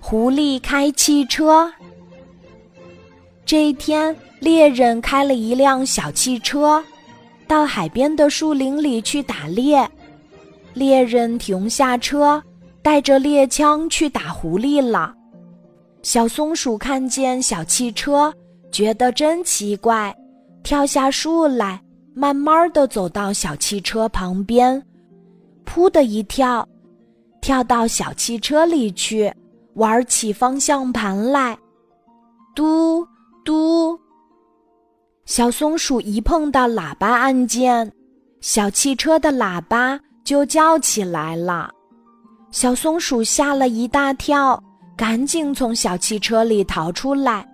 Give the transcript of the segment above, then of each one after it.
狐狸开汽车。这一天，猎人开了一辆小汽车，到海边的树林里去打猎。猎人停下车，带着猎枪去打狐狸了。小松鼠看见小汽车，觉得真奇怪，跳下树来，慢慢的走到小汽车旁边，噗的一跳，跳到小汽车里去，玩起方向盘来，嘟。嘟！小松鼠一碰到喇叭按键，小汽车的喇叭就叫起来了。小松鼠吓了一大跳，赶紧从小汽车里逃出来。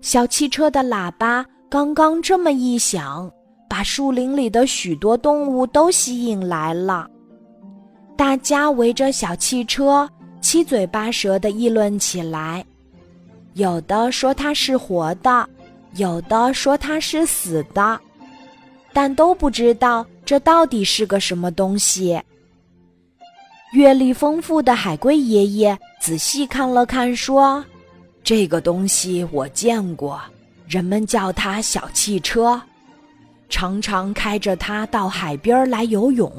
小汽车的喇叭刚刚这么一响，把树林里的许多动物都吸引来了。大家围着小汽车，七嘴八舌的议论起来。有的说它是活的，有的说它是死的，但都不知道这到底是个什么东西。阅历丰富的海龟爷爷仔细看了看，说：“这个东西我见过，人们叫它小汽车，常常开着它到海边来游泳。”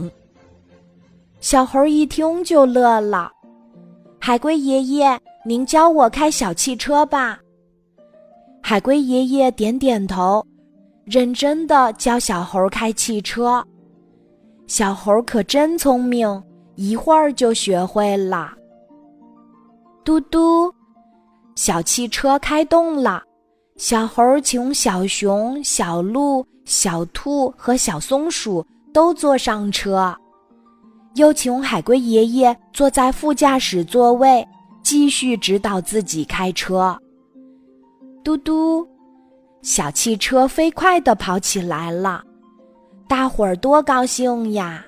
小猴一听就乐了，海龟爷爷。您教我开小汽车吧。海龟爷爷点点头，认真的教小猴开汽车。小猴可真聪明，一会儿就学会了。嘟嘟，小汽车开动了。小猴请小熊、小鹿、小兔和小松鼠都坐上车，又请海龟爷爷坐在副驾驶座位。继续指导自己开车。嘟嘟，小汽车飞快地跑起来了，大伙儿多高兴呀！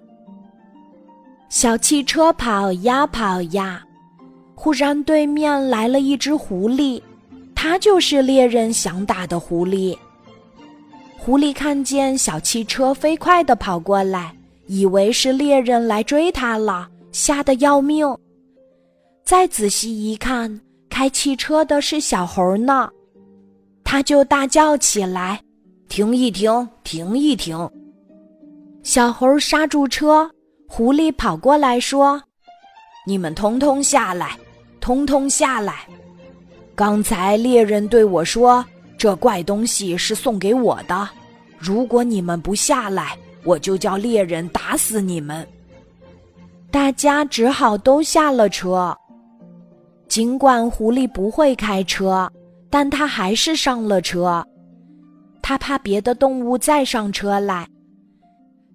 小汽车跑呀跑呀，忽然对面来了一只狐狸，它就是猎人想打的狐狸。狐狸看见小汽车飞快地跑过来，以为是猎人来追他了，吓得要命。再仔细一看，开汽车的是小猴呢，他就大叫起来：“停一停，停一停！”小猴刹住车，狐狸跑过来说：“你们通通下来，通通下来！刚才猎人对我说，这怪东西是送给我的，如果你们不下来，我就叫猎人打死你们。”大家只好都下了车。尽管狐狸不会开车，但他还是上了车。他怕别的动物再上车来，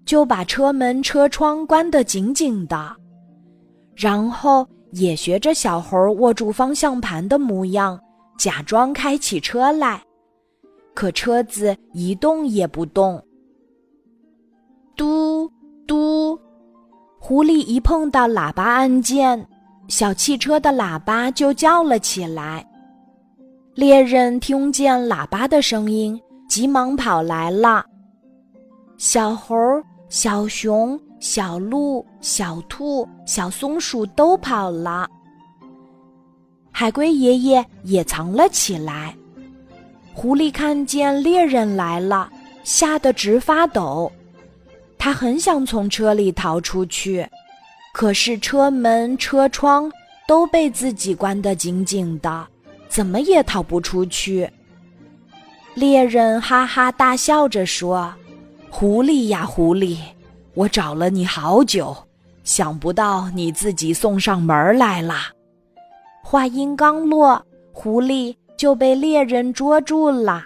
就把车门、车窗关得紧紧的，然后也学着小猴握住方向盘的模样，假装开起车来。可车子一动也不动。嘟嘟，狐狸一碰到喇叭按键。小汽车的喇叭就叫了起来，猎人听见喇叭的声音，急忙跑来了。小猴、小熊、小鹿、小兔、小松鼠都跑了，海龟爷爷也藏了起来。狐狸看见猎人来了，吓得直发抖，他很想从车里逃出去。可是车门、车窗都被自己关得紧紧的，怎么也逃不出去。猎人哈哈大笑着说：“狐狸呀，狐狸，我找了你好久，想不到你自己送上门来了。”话音刚落，狐狸就被猎人捉住了。